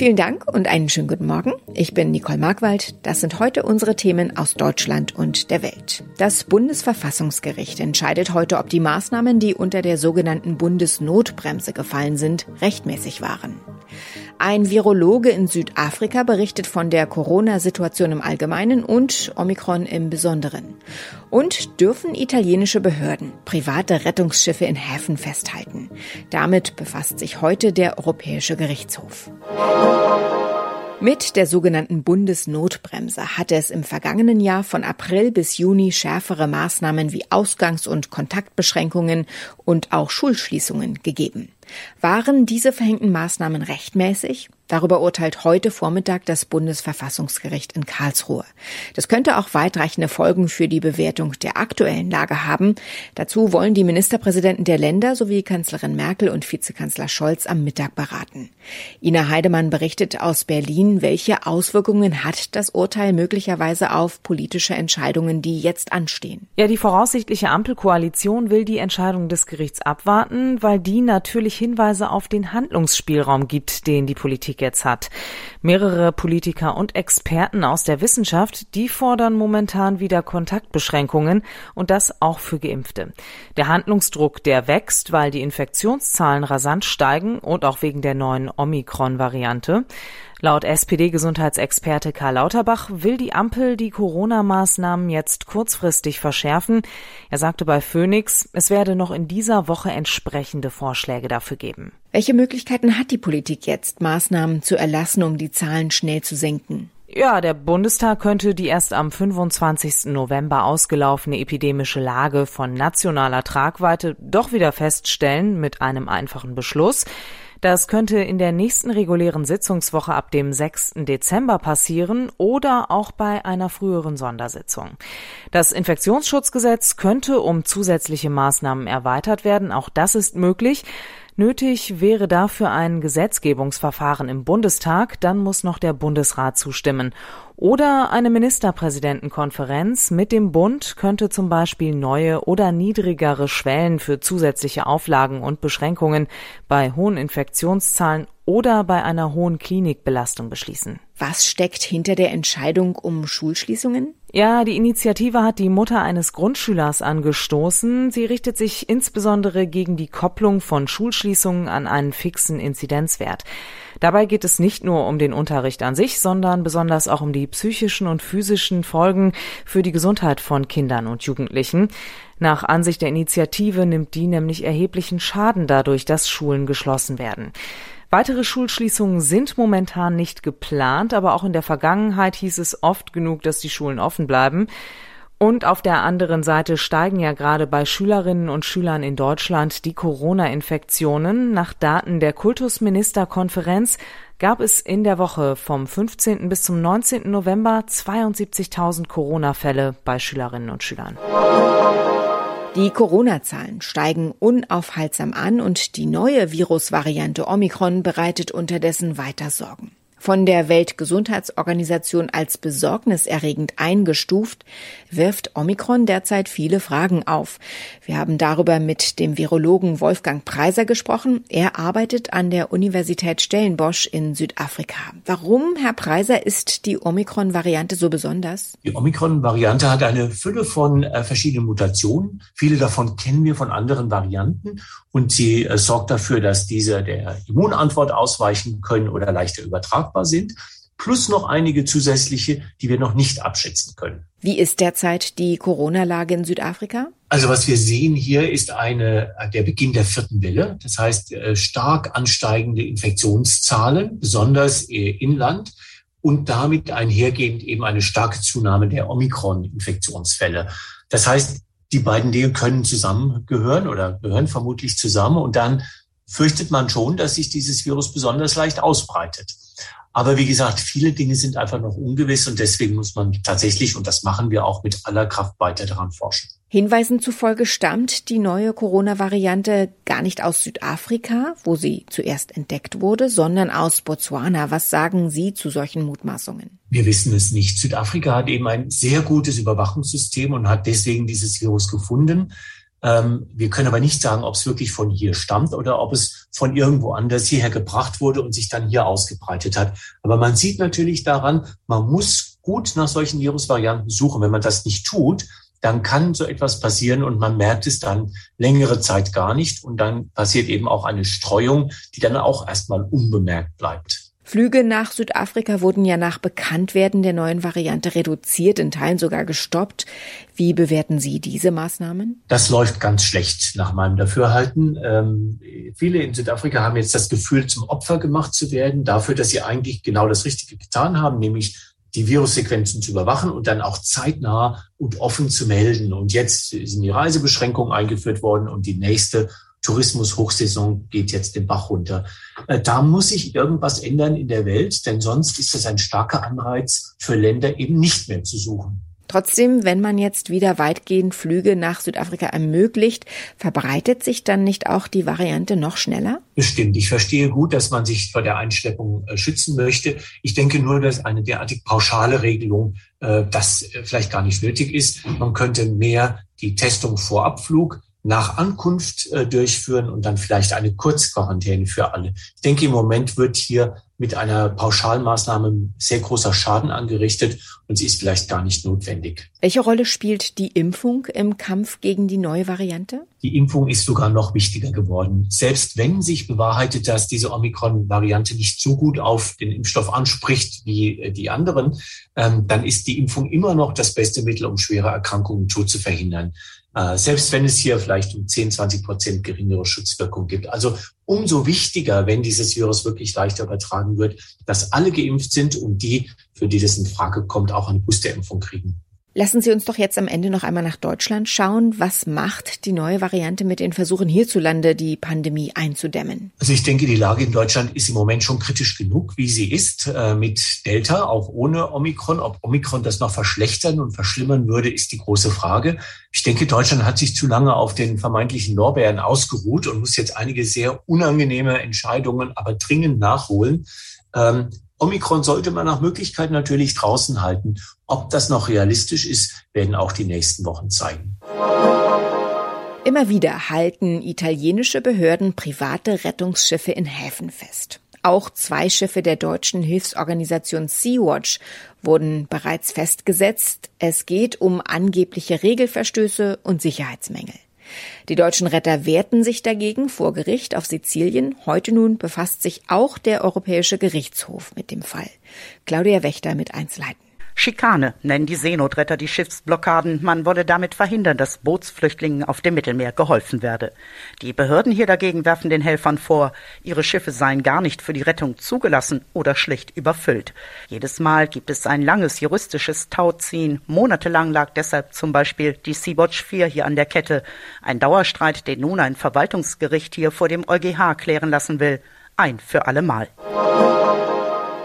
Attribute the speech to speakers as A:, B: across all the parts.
A: Vielen Dank und einen schönen guten Morgen. Ich bin Nicole Markwald. Das sind heute unsere Themen aus Deutschland und der Welt. Das Bundesverfassungsgericht entscheidet heute, ob die Maßnahmen, die unter der sogenannten Bundesnotbremse gefallen sind, rechtmäßig waren. Ein Virologe in Südafrika berichtet von der Corona-Situation im Allgemeinen und Omikron im Besonderen. Und dürfen italienische Behörden private Rettungsschiffe in Häfen festhalten? Damit befasst sich heute der Europäische Gerichtshof. Mit der sogenannten Bundesnotbremse hatte es im vergangenen Jahr von April bis Juni schärfere Maßnahmen wie Ausgangs- und Kontaktbeschränkungen und auch Schulschließungen gegeben. Waren diese verhängten Maßnahmen rechtmäßig? Darüber urteilt heute Vormittag das Bundesverfassungsgericht in Karlsruhe. Das könnte auch weitreichende Folgen für die Bewertung der aktuellen Lage haben. Dazu wollen die Ministerpräsidenten der Länder sowie Kanzlerin Merkel und Vizekanzler Scholz am Mittag beraten. Ina Heidemann berichtet aus Berlin, welche Auswirkungen hat das Urteil möglicherweise auf politische Entscheidungen, die jetzt anstehen.
B: Ja, die voraussichtliche Ampelkoalition will die Entscheidung des Gerichts abwarten, weil die natürlich Hinweise auf den Handlungsspielraum gibt, den die Politik jetzt hat. Mehrere Politiker und Experten aus der Wissenschaft, die fordern momentan wieder Kontaktbeschränkungen und das auch für Geimpfte. Der Handlungsdruck, der wächst, weil die Infektionszahlen rasant steigen und auch wegen der neuen Omikron-Variante. Laut SPD-Gesundheitsexperte Karl Lauterbach will die Ampel die Corona-Maßnahmen jetzt kurzfristig verschärfen. Er sagte bei Phoenix, es werde noch in dieser Woche entsprechende Vorschläge dafür geben.
A: Welche Möglichkeiten hat die Politik jetzt, Maßnahmen zu erlassen, um die Zahlen schnell zu senken?
B: Ja, der Bundestag könnte die erst am 25. November ausgelaufene epidemische Lage von nationaler Tragweite doch wieder feststellen mit einem einfachen Beschluss. Das könnte in der nächsten regulären Sitzungswoche ab dem 6. Dezember passieren oder auch bei einer früheren Sondersitzung. Das Infektionsschutzgesetz könnte um zusätzliche Maßnahmen erweitert werden. Auch das ist möglich. Nötig wäre dafür ein Gesetzgebungsverfahren im Bundestag, dann muss noch der Bundesrat zustimmen. Oder eine Ministerpräsidentenkonferenz mit dem Bund könnte zum Beispiel neue oder niedrigere Schwellen für zusätzliche Auflagen und Beschränkungen bei hohen Infektionszahlen oder bei einer hohen Klinikbelastung beschließen.
A: Was steckt hinter der Entscheidung um Schulschließungen?
B: Ja, die Initiative hat die Mutter eines Grundschülers angestoßen. Sie richtet sich insbesondere gegen die Kopplung von Schulschließungen an einen fixen Inzidenzwert. Dabei geht es nicht nur um den Unterricht an sich, sondern besonders auch um die psychischen und physischen Folgen für die Gesundheit von Kindern und Jugendlichen. Nach Ansicht der Initiative nimmt die nämlich erheblichen Schaden dadurch, dass Schulen geschlossen werden. Weitere Schulschließungen sind momentan nicht geplant, aber auch in der Vergangenheit hieß es oft genug, dass die Schulen offen bleiben. Und auf der anderen Seite steigen ja gerade bei Schülerinnen und Schülern in Deutschland die Corona-Infektionen. Nach Daten der Kultusministerkonferenz gab es in der Woche vom 15. bis zum 19. November 72.000 Corona-Fälle bei Schülerinnen und Schülern.
A: Die Corona-Zahlen steigen unaufhaltsam an und die neue Virusvariante Omikron bereitet unterdessen weiter Sorgen von der Weltgesundheitsorganisation als besorgniserregend eingestuft, wirft Omikron derzeit viele Fragen auf. Wir haben darüber mit dem Virologen Wolfgang Preiser gesprochen. Er arbeitet an der Universität Stellenbosch in Südafrika. Warum, Herr Preiser, ist die Omikron-Variante so besonders?
C: Die Omikron-Variante hat eine Fülle von äh, verschiedenen Mutationen. Viele davon kennen wir von anderen Varianten und sie äh, sorgt dafür, dass diese der Immunantwort ausweichen können oder leichter übertragen machbar sind, plus noch einige zusätzliche, die wir noch nicht abschätzen können.
A: Wie ist derzeit die Corona-Lage in Südafrika?
C: Also was wir sehen hier ist eine, der Beginn der vierten Welle. Das heißt, äh, stark ansteigende Infektionszahlen, besonders äh, inland und damit einhergehend eben eine starke Zunahme der Omikron-Infektionsfälle. Das heißt, die beiden Dinge können zusammengehören oder gehören vermutlich zusammen und dann fürchtet man schon, dass sich dieses Virus besonders leicht ausbreitet. Aber wie gesagt, viele Dinge sind einfach noch ungewiss und deswegen muss man tatsächlich, und das machen wir auch mit aller Kraft weiter daran forschen.
A: Hinweisen zufolge stammt die neue Corona-Variante gar nicht aus Südafrika, wo sie zuerst entdeckt wurde, sondern aus Botswana. Was sagen Sie zu solchen Mutmaßungen?
C: Wir wissen es nicht. Südafrika hat eben ein sehr gutes Überwachungssystem und hat deswegen dieses Virus gefunden. Ähm, wir können aber nicht sagen, ob es wirklich von hier stammt oder ob es von irgendwo anders hierher gebracht wurde und sich dann hier ausgebreitet hat. Aber man sieht natürlich daran, man muss gut nach solchen Virusvarianten suchen. Wenn man das nicht tut, dann kann so etwas passieren und man merkt es dann längere Zeit gar nicht. Und dann passiert eben auch eine Streuung, die dann auch erstmal unbemerkt bleibt.
A: Flüge nach Südafrika wurden ja nach Bekanntwerden der neuen Variante reduziert, in Teilen sogar gestoppt. Wie bewerten Sie diese Maßnahmen?
C: Das läuft ganz schlecht nach meinem Dafürhalten. Ähm, viele in Südafrika haben jetzt das Gefühl, zum Opfer gemacht zu werden, dafür, dass sie eigentlich genau das Richtige getan haben, nämlich die Virussequenzen zu überwachen und dann auch zeitnah und offen zu melden. Und jetzt sind die Reisebeschränkungen eingeführt worden und die nächste Tourismus-Hochsaison geht jetzt den Bach runter. Äh, da muss sich irgendwas ändern in der Welt, denn sonst ist das ein starker Anreiz für Länder eben nicht mehr zu suchen.
A: Trotzdem, wenn man jetzt wieder weitgehend Flüge nach Südafrika ermöglicht, verbreitet sich dann nicht auch die Variante noch schneller?
C: Bestimmt. Ich verstehe gut, dass man sich vor der Einschleppung äh, schützen möchte. Ich denke nur, dass eine derartig pauschale Regelung äh, das vielleicht gar nicht nötig ist. Man könnte mehr die Testung vor Abflug nach Ankunft äh, durchführen und dann vielleicht eine Kurzquarantäne für alle. Ich denke, im Moment wird hier mit einer Pauschalmaßnahme sehr großer Schaden angerichtet und sie ist vielleicht gar nicht notwendig.
A: Welche Rolle spielt die Impfung im Kampf gegen die neue Variante?
C: Die Impfung ist sogar noch wichtiger geworden. Selbst wenn sich bewahrheitet, dass diese Omikron-Variante nicht so gut auf den Impfstoff anspricht wie äh, die anderen, ähm, dann ist die Impfung immer noch das beste Mittel, um schwere Erkrankungen und Tod zu verhindern. Äh, selbst wenn es hier vielleicht um 10, 20 Prozent geringere Schutzwirkung gibt. Also umso wichtiger, wenn dieses Virus wirklich leichter übertragen wird, dass alle geimpft sind und die, für die das in Frage kommt, auch eine Boosterimpfung kriegen.
A: Lassen Sie uns doch jetzt am Ende noch einmal nach Deutschland schauen. Was macht die neue Variante mit den Versuchen hierzulande, die Pandemie einzudämmen?
C: Also ich denke, die Lage in Deutschland ist im Moment schon kritisch genug, wie sie ist, äh, mit Delta, auch ohne Omikron. Ob Omikron das noch verschlechtern und verschlimmern würde, ist die große Frage. Ich denke, Deutschland hat sich zu lange auf den vermeintlichen Lorbeeren ausgeruht und muss jetzt einige sehr unangenehme Entscheidungen, aber dringend nachholen. Ähm, Omikron sollte man nach Möglichkeit natürlich draußen halten. Ob das noch realistisch ist, werden auch die nächsten Wochen zeigen.
A: Immer wieder halten italienische Behörden private Rettungsschiffe in Häfen fest. Auch zwei Schiffe der deutschen Hilfsorganisation Sea-Watch wurden bereits festgesetzt. Es geht um angebliche Regelverstöße und Sicherheitsmängel. Die deutschen Retter wehrten sich dagegen vor Gericht auf Sizilien. Heute nun befasst sich auch der Europäische Gerichtshof mit dem Fall. Claudia Wächter mit Einzelheiten.
D: Schikane nennen die Seenotretter die Schiffsblockaden. Man wolle damit verhindern, dass Bootsflüchtlingen auf dem Mittelmeer geholfen werde. Die Behörden hier dagegen werfen den Helfern vor, ihre Schiffe seien gar nicht für die Rettung zugelassen oder schlicht überfüllt. Jedes Mal gibt es ein langes juristisches Tauziehen. Monatelang lag deshalb zum Beispiel die Sea-Watch 4 hier an der Kette. Ein Dauerstreit, den nun ein Verwaltungsgericht hier vor dem EuGH klären lassen will. Ein für alle Mal.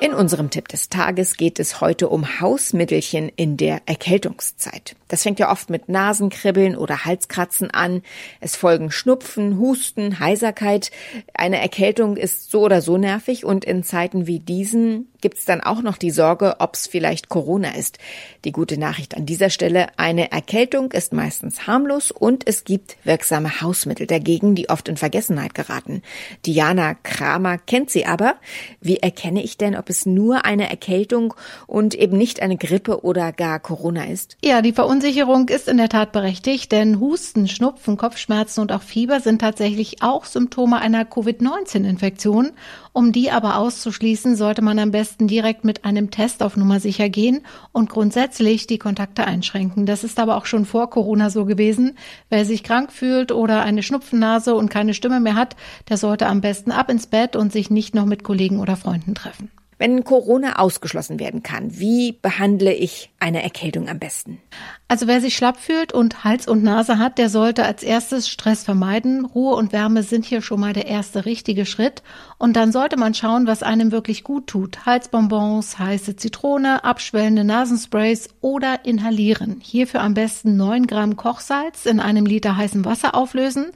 A: In unserem Tipp des Tages geht es heute um Hausmittelchen in der Erkältungszeit. Das fängt ja oft mit Nasenkribbeln oder Halskratzen an. Es folgen Schnupfen, Husten, Heiserkeit. Eine Erkältung ist so oder so nervig und in Zeiten wie diesen gibt's dann auch noch die Sorge, ob's vielleicht Corona ist. Die gute Nachricht an dieser Stelle, eine Erkältung ist meistens harmlos und es gibt wirksame Hausmittel dagegen, die oft in Vergessenheit geraten. Diana Kramer kennt sie aber. Wie erkenne ich denn, ob es nur eine Erkältung und eben nicht eine Grippe oder gar Corona ist?
E: Ja, die Verunsicherung ist in der Tat berechtigt, denn Husten, Schnupfen, Kopfschmerzen und auch Fieber sind tatsächlich auch Symptome einer Covid-19-Infektion. Um die aber auszuschließen, sollte man am besten direkt mit einem Test auf Nummer sicher gehen und grundsätzlich die Kontakte einschränken. Das ist aber auch schon vor Corona so gewesen. Wer sich krank fühlt oder eine Schnupfennase und keine Stimme mehr hat, der sollte am besten ab ins Bett und sich nicht noch mit Kollegen oder Freunden treffen.
A: Wenn Corona ausgeschlossen werden kann, wie behandle ich eine Erkältung am besten?
E: Also wer sich schlapp fühlt und Hals und Nase hat, der sollte als erstes Stress vermeiden. Ruhe und Wärme sind hier schon mal der erste richtige Schritt. Und dann sollte man schauen, was einem wirklich gut tut. Halsbonbons, heiße Zitrone, abschwellende Nasensprays oder inhalieren. Hierfür am besten 9 Gramm Kochsalz in einem Liter heißem Wasser auflösen,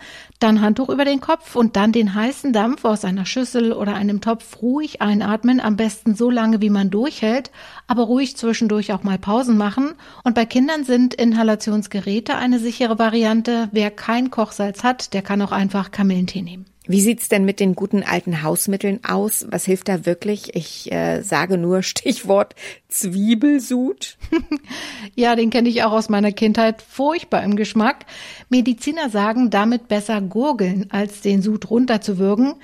E: dann Handtuch über den Kopf und dann den heißen Dampf aus einer Schüssel oder einem Topf ruhig einatmen, am besten so lange, wie man durchhält, aber ruhig zwischendurch auch mal Pausen machen. Und bei Kindern sind Inhalationsgeräte eine sichere Variante. Wer kein Kochsalz hat, der kann auch einfach Kamillentee nehmen.
A: Wie sieht's denn mit den guten alten Hausmitteln aus? Was hilft da wirklich? Ich äh, sage nur Stichwort Zwiebelsud.
E: ja, den kenne ich auch aus meiner Kindheit. Furchtbar im Geschmack. Mediziner sagen, damit besser gurgeln, als den Sud runterzuwürgen.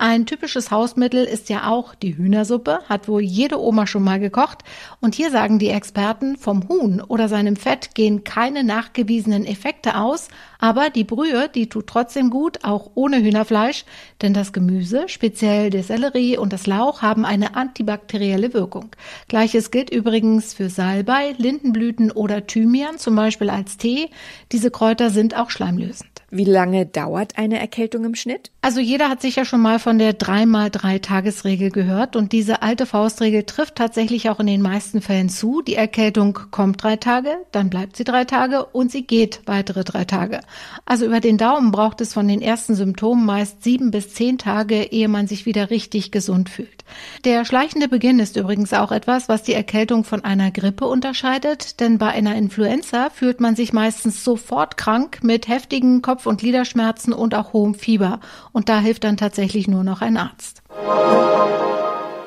E: Ein typisches Hausmittel ist ja auch die Hühnersuppe, hat wohl jede Oma schon mal gekocht. Und hier sagen die Experten, vom Huhn oder seinem Fett gehen keine nachgewiesenen Effekte aus, aber die Brühe, die tut trotzdem gut, auch ohne Hühnerfleisch, denn das Gemüse, speziell der Sellerie und das Lauch, haben eine antibakterielle Wirkung. Gleiches gilt übrigens für Salbei, Lindenblüten oder Thymian, zum Beispiel als Tee. Diese Kräuter sind auch schleimlösend.
A: Wie lange dauert eine Erkältung im Schnitt?
E: Also jeder hat sicher schon mal von der 3x3-Tagesregel gehört und diese alte Faustregel trifft tatsächlich auch in den meisten Fällen zu. Die Erkältung kommt drei Tage, dann bleibt sie drei Tage und sie geht weitere drei Tage. Also über den Daumen braucht es von den ersten Symptomen meist sieben bis zehn Tage, ehe man sich wieder richtig gesund fühlt. Der schleichende Beginn ist übrigens auch etwas, was die Erkältung von einer Grippe unterscheidet, denn bei einer Influenza fühlt man sich meistens sofort krank mit heftigen Kopf- und Gliederschmerzen und auch hohem Fieber. Und da hilft dann tatsächlich nur noch ein Arzt.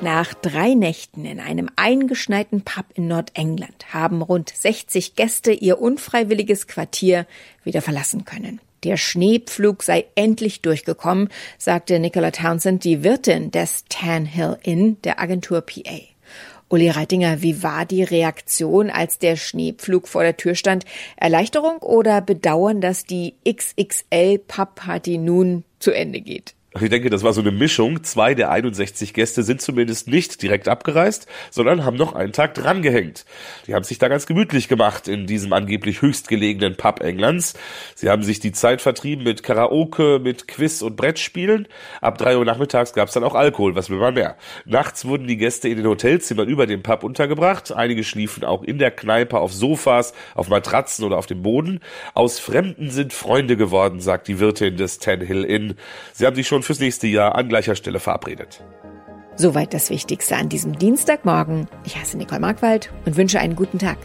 A: Nach drei Nächten in einem eingeschneiten Pub in Nordengland haben rund 60 Gäste ihr unfreiwilliges Quartier wieder verlassen können. Der Schneepflug sei endlich durchgekommen, sagte Nicola Townsend, die Wirtin des Tan Hill Inn der Agentur PA. Uli Reitinger, wie war die Reaktion, als der Schneepflug vor der Tür stand? Erleichterung oder Bedauern, dass die XXL Pub Party nun zu Ende geht?
F: Ich denke, das war so eine Mischung. Zwei der 61 Gäste sind zumindest nicht direkt abgereist, sondern haben noch einen Tag drangehängt. Die haben sich da ganz gemütlich gemacht in diesem angeblich höchstgelegenen Pub Englands. Sie haben sich die Zeit vertrieben mit Karaoke, mit Quiz und Brettspielen. Ab drei Uhr nachmittags gab es dann auch Alkohol, was will man mehr. Nachts wurden die Gäste in den Hotelzimmern über dem Pub untergebracht. Einige schliefen auch in der Kneipe auf Sofas, auf Matratzen oder auf dem Boden. Aus Fremden sind Freunde geworden, sagt die Wirtin des Ten Hill Inn. Sie haben sich schon fürs nächste Jahr an gleicher Stelle verabredet.
A: Soweit das Wichtigste an diesem Dienstagmorgen. Ich heiße Nicole Markwald und wünsche einen guten Tag.